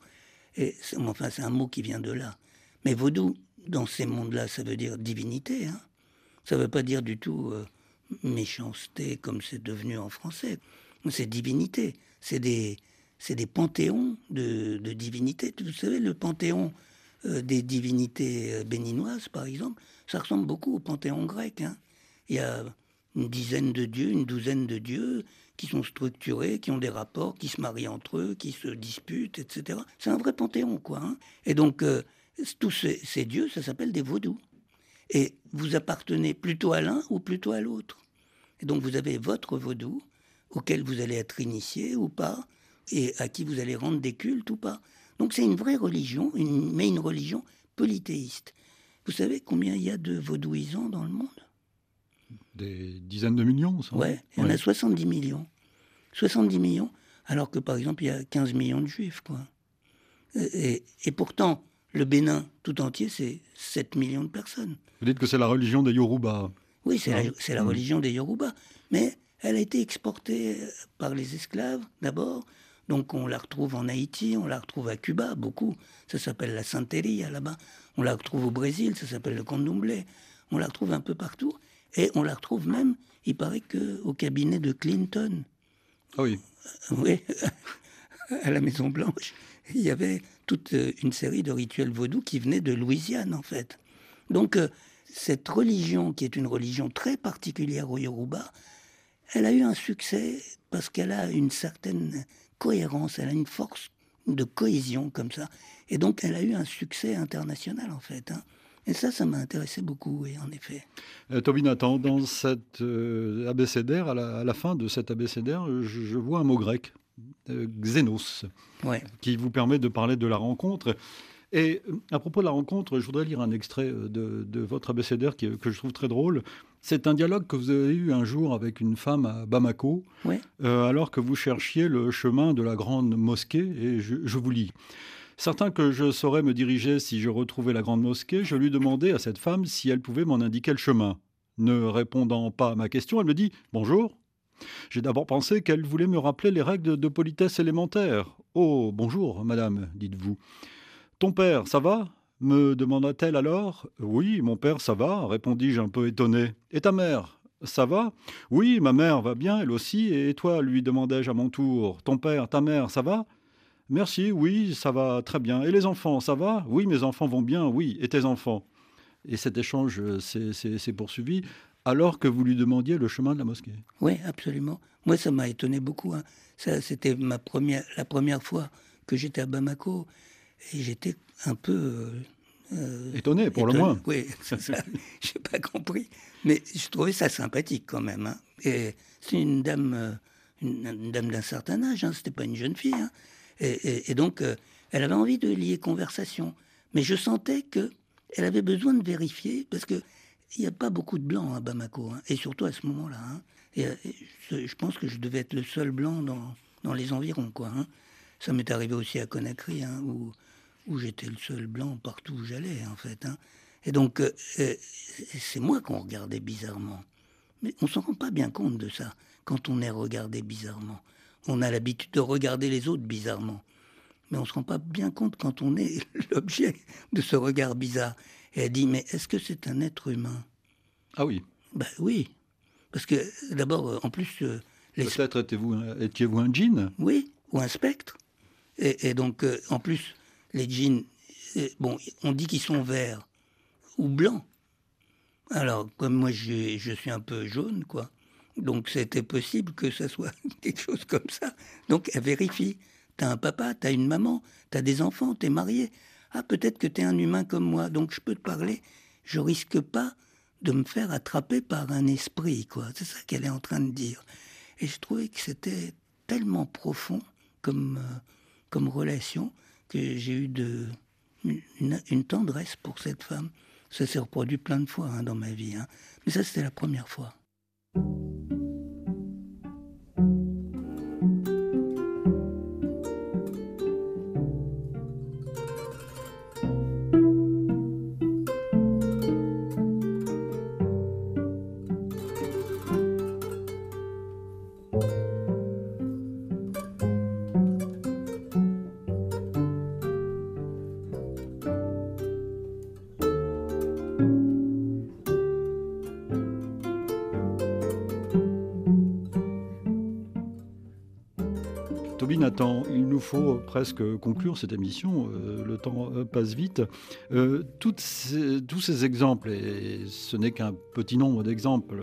Et enfin, c'est un mot qui vient de là. Mais vaudou, dans ces mondes-là, ça veut dire divinité. Hein. Ça ne veut pas dire du tout euh, méchanceté comme c'est devenu en français. C'est divinité. C'est des, des panthéons de, de divinités. Vous savez, le panthéon des divinités euh, béninoises, par exemple, ça ressemble beaucoup au panthéon grec. hein. Il y a une dizaine de dieux, une douzaine de dieux qui sont structurés, qui ont des rapports, qui se marient entre eux, qui se disputent, etc. C'est un vrai panthéon, quoi. hein. Et donc, euh, tous ces, ces dieux, ça s'appelle des vaudous. Et vous appartenez plutôt à l'un ou plutôt à l'autre. Et donc, vous avez votre vaudou, auquel vous allez être initié ou pas, et à qui vous allez rendre des cultes ou pas. Donc, c'est une vraie religion, une- mais une religion polythéiste. Vous savez combien il y a de vaudouisants dans le monde? Des dizaines de millions, ça Ouais, il y en a 70 millions. 70 millions, alors que par exemple, il y a 15 millions de juifs, quoi. Et, pourtant, le Bénin tout entier, c'est 7 millions de personnes. Vous dites que c'est la religion des Yoruba. Oui, c'est la, c'est la Mm. religion des Yoruba. Mais elle a été exportée par les esclaves, d'abord. Donc on la retrouve en Haïti, on la retrouve à Cuba, beaucoup. Ça s'appelle la Santeria, là-bas. On la retrouve au Brésil, ça s'appelle le candomblé. On la retrouve un peu partout. Et on la retrouve même, il paraît qu'au cabinet de Clinton. Ah oui, Oui, à la Maison Blanche, il y avait toute euh, une série de rituels vaudous qui venaient de Louisiane, en fait. Donc, euh, cette religion, qui est une religion très particulière au Yoruba, elle a eu un succès parce qu'elle a une certaine cohérence, elle a une force de cohésion comme ça. Et donc, elle a eu un succès international, en fait. hein. Et ça, ça m'a intéressé beaucoup, oui, en effet. Euh, Toby Nathan, dans cet euh, abécédaire, à la, à la fin de cet abécédaire, je, je vois un mot grec, euh, xénos, Ouais. qui vous permet de parler de la rencontre. Et euh, à propos de la rencontre, je voudrais lire un extrait euh, de, de votre abécédaire qui- que je trouve très drôle. C'est un dialogue que vous avez eu un jour avec une femme à Bamako, euh, alors que vous cherchiez le chemin de la grande mosquée, et je, je vous lis. Certain que je saurais me diriger si je retrouvais la grande mosquée, je lui demandais à cette femme si elle pouvait m'en indiquer le chemin. Ne répondant pas à ma question, elle me dit Bonjour. J'ai d'abord pensé qu'elle voulait me rappeler les règles de politesse élémentaire. Oh, bonjour, madame, dites-vous. Ton père, ça va? Me demanda-t-elle alors. Oui, mon père, ça va, répondis-je un peu étonné. Et ta mère? Ça va? Oui, ma mère va bien, elle aussi. Et toi, lui demandai-je à mon tour. Ton père, ta mère, ça va? Merci, oui, ça va très bien. Et les enfants, ça va? Oui, mes enfants vont bien, oui. Et tes enfants? Et cet échange s'est poursuivi alors que vous lui demandiez le chemin de la mosquée. Oui, absolument. Moi, ça m'a étonné beaucoup. Hein. C'était première, la première fois que j'étais à Bamako. Et j'étais un peu... Euh, euh, étonné, pour le moins. Oui, n'ai pas compris. Mais je trouvais ça sympathique quand même. Hein. Et c'est une dame, euh, une, dame d'un certain âge, hein. c'était pas une jeune fille. Hein. Et, donc, elle avait envie de lier conversation. Mais je sentais que elle avait besoin de vérifier parce que il n'y a pas beaucoup de blancs à Bamako, hein, et surtout à ce moment-là. Et, euh, je, pense que je devais être le seul blanc dans, dans les environs. Quoi. Ça m'est arrivé aussi à Conakry, où, où j'étais le seul blanc partout où j'allais, en fait. Et donc, euh, euh, c'est moi qu'on regardait bizarrement. Mais on ne s'en rend pas bien compte de ça quand on est regardé bizarrement. On a l'habitude de regarder les autres bizarrement. Mais on ne se rend pas bien compte quand on est l'objet de ce regard bizarre. Et elle dit, mais est-ce que c'est un être humain? Ah oui. Ben oui. Parce que d'abord, euh, en plus... Euh, Peut-être étiez-vous étiez -vous un djinn? Oui, ou un spectre. Et, donc, euh, en plus, les djinns, bon, on dit qu'ils sont verts ou blancs. Alors, comme moi, je, suis un peu jaune, quoi. Donc, c'était possible que ça soit quelque chose comme ça. Donc, elle vérifie. T'as un papa, t'as une maman, t'as des enfants, t'es marié. Ah, peut-être que tu es un humain comme moi, donc je peux te parler. Je risque pas de me faire attraper par un esprit, quoi. C'est ça qu'elle est en train de dire. Et je trouvais que c'était tellement profond comme, euh, comme relation que j'ai eu de, une, tendresse pour cette femme. Ça s'est reproduit plein de fois hein, dans ma vie. Hein. Mais ça, c'était la première fois. Il nous faut presque conclure cette émission, euh, le temps euh, passe vite. Euh, tous ces exemples, et ce n'est qu'un petit nombre d'exemples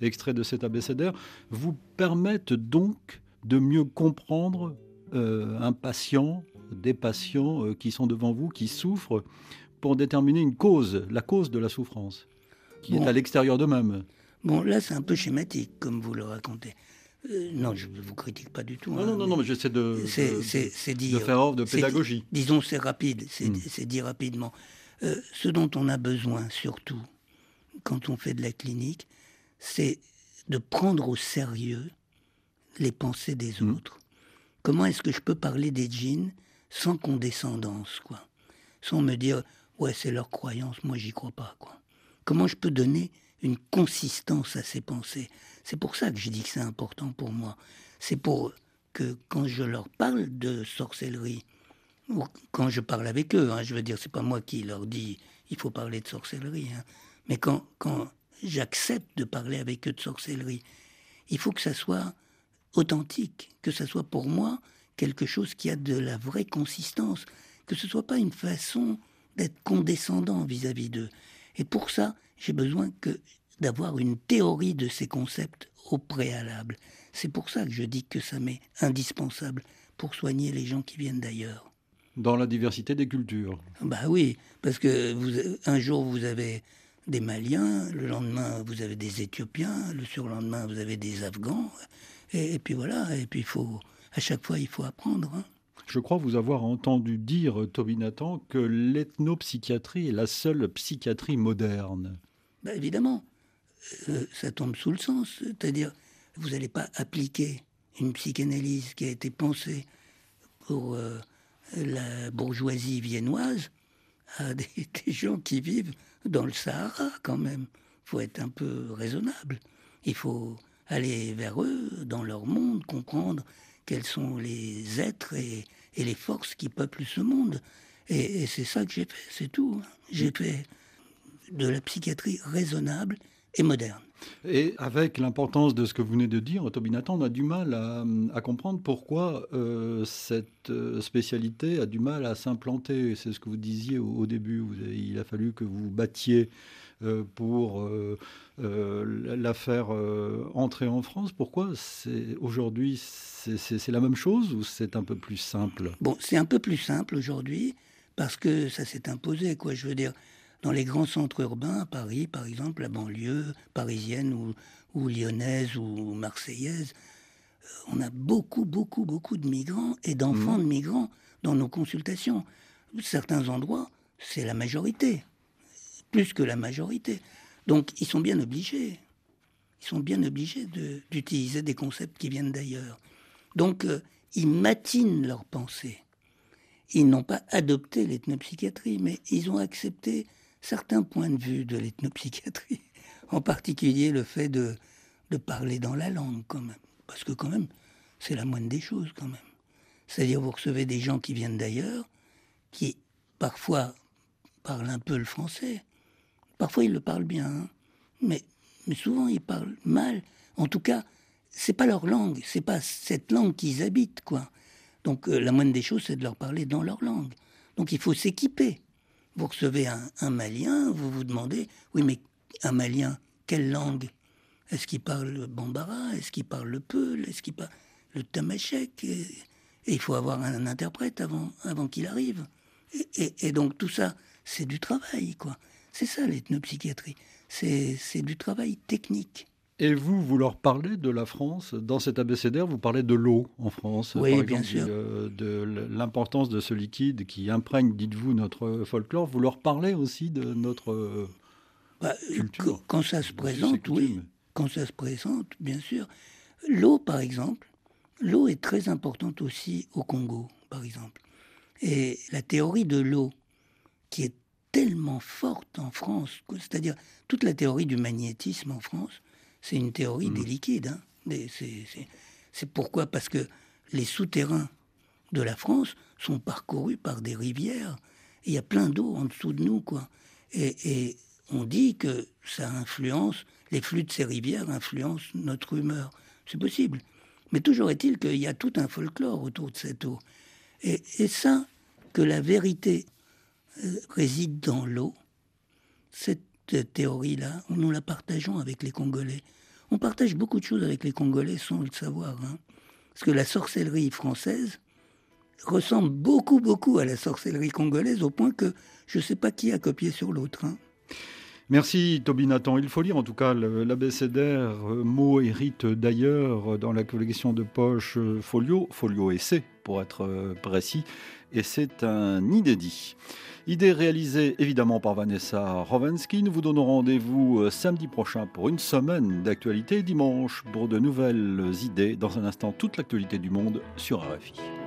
extraits de cet abécédaire, vous permettent donc de mieux comprendre un patient, des patients qui sont devant vous, qui souffrent, pour déterminer une cause, la cause de la souffrance, qui est à l'extérieur d'eux-mêmes. Bon, là, c'est un peu schématique, comme vous le racontez. Euh, non, je ne vous critique pas du tout. Non, non, hein, non, mais j'essaie de, de, faire offre de pédagogie. Disons, c'est rapide, c'est hmm. dit rapidement. Euh, ce dont on a besoin, surtout, quand on fait de la clinique, c'est de prendre au sérieux les pensées des hmm. autres. Comment est-ce que je peux parler des djinns sans condescendance, quoi? Sans me dire, ouais, c'est leur croyance, moi j'y crois pas, quoi. Comment je peux donner une consistance à ces pensées? C'est pour ça que je dis que c'est important pour moi. C'est pour que quand je leur parle de sorcellerie, ou quand je parle avec eux, hein, je veux dire, c'est pas moi qui leur dis il faut parler de sorcellerie, hein, mais quand, quand j'accepte de parler avec eux de sorcellerie, il faut que ça soit authentique, que ça soit pour moi quelque chose qui a de la vraie consistance, que ce soit pas une façon d'être condescendant vis-à-vis d'eux. Et pour ça, j'ai besoin que d'avoir une théorie de ces concepts au préalable. C'est pour ça que je dis que ça m'est indispensable pour soigner les gens qui viennent d'ailleurs. Dans la diversité des cultures. Bah oui, parce que vous, un jour vous avez des Maliens, le lendemain vous avez des Éthiopiens, le surlendemain vous avez des Afghans, et, puis voilà, et puis il faut, à chaque fois il faut apprendre. Hein. Je crois vous avoir entendu dire, Toby Nathan, que l'ethnopsychiatrie est la seule psychiatrie moderne. Bah évidemment. Ça tombe sous le sens. C'est-à-dire, vous n'allez pas appliquer une psychanalyse qui a été pensée pour euh, la bourgeoisie viennoise à des, gens qui vivent dans le Sahara quand même. Il faut être un peu raisonnable. Il faut aller vers eux, dans leur monde, comprendre quels sont les êtres et, les forces qui peuplent ce monde. Et, et c'est ça que j'ai fait, c'est tout. J'ai fait de la psychiatrie raisonnable et moderne. Et avec l'importance de ce que vous venez de dire, Nathan, on a du mal à, comprendre pourquoi euh, cette euh, spécialité a du mal à s'implanter. C'est ce que vous disiez au, début. il a fallu que vous battiez euh, pour la faire entrer en France. Pourquoi aujourd'hui c'est la même chose ou c'est un peu plus simple? Bon, c'est un peu plus simple aujourd'hui parce que ça s'est imposé. Quoi, je veux dire dans les grands centres urbains, Paris par exemple, la banlieue parisienne ou, lyonnaise ou marseillaise, euh, on a beaucoup, beaucoup, beaucoup de migrants et d'enfants mmh. de migrants dans nos consultations. Certains endroits, c'est la majorité, plus que la majorité. Donc ils sont bien obligés, ils sont bien obligés d'utiliser des concepts qui viennent d'ailleurs. Donc euh, ils matinent leurs pensées. Ils n'ont pas adopté l'ethnopsychiatrie, mais ils ont accepté certains points de vue de l'ethnopsychiatrie, en particulier le fait de, de parler dans la langue quand même, parce que quand même, c'est la moindre des choses quand même. C'est-à-dire vous recevez des gens qui viennent d'ailleurs, qui parfois parlent un peu le français, parfois ils le parlent bien, hein. mais, mais souvent ils parlent mal. En tout cas, c'est pas leur langue, c'est pas cette langue qu'ils habitent, quoi. Donc euh, la moindre des choses, c'est de leur parler dans leur langue. Donc il faut s'équiper. Vous recevez un, Malien, vous vous demandez, oui, mais un Malien, quelle langue? Est-ce qu'il parle le bambara? Est-ce qu'il parle le peul? Est-ce qu'il parle le tamashek? Et, il faut avoir un, interprète avant, avant qu'il arrive. Et, donc tout ça, c'est du travail, quoi. C'est ça l'ethnopsychiatrie. C'est du travail technique. Et vous, vous leur parlez de la France Dans cet abécédaire, vous parlez de l'eau en France. Oui, par bien exemple, sûr. De, l'importance de ce liquide qui imprègne, dites-vous, notre folklore. Vous leur parlez aussi de notre bah, culture Quand ça se présente, oui. Quand ça se présente, bien sûr. L'eau, par exemple, l'eau est très importante aussi au Congo, par exemple. Et la théorie de l'eau, qui est tellement forte en France, c'est-à-dire toute la théorie du magnétisme en France, c'est une théorie des mmh. liquides. Hein. C'est pourquoi? Parce que les souterrains de la France sont parcourus par des rivières. Il y a plein d'eau en dessous de nous, quoi. Et, on dit que ça influence, les flux de ces rivières influencent notre humeur. C'est possible. Mais toujours est-il qu'il y a tout un folklore autour de cette eau. Et, ça, que la vérité euh, réside dans l'eau, cette théorie-là, nous la partageons avec les Congolais. On partage beaucoup de choses avec les Congolais sans le savoir. Hein. Parce que la sorcellerie française ressemble beaucoup, beaucoup à la sorcellerie congolaise, au point que je ne sais pas qui a copié sur l'autre. Hein. Merci Toby Nathan. Il faut lire en tout cas l'abécédaire euh, mot hérite d'ailleurs dans la collection de poche euh, Folio, Folio Essai pour être euh, précis, et c'est un inédit. Idée réalisée évidemment par Vanessa Rovensky. Nous vous donnons rendez-vous samedi prochain pour une semaine d'actualité, dimanche pour de nouvelles idées. Dans un instant, toute l'actualité du monde sur RFI.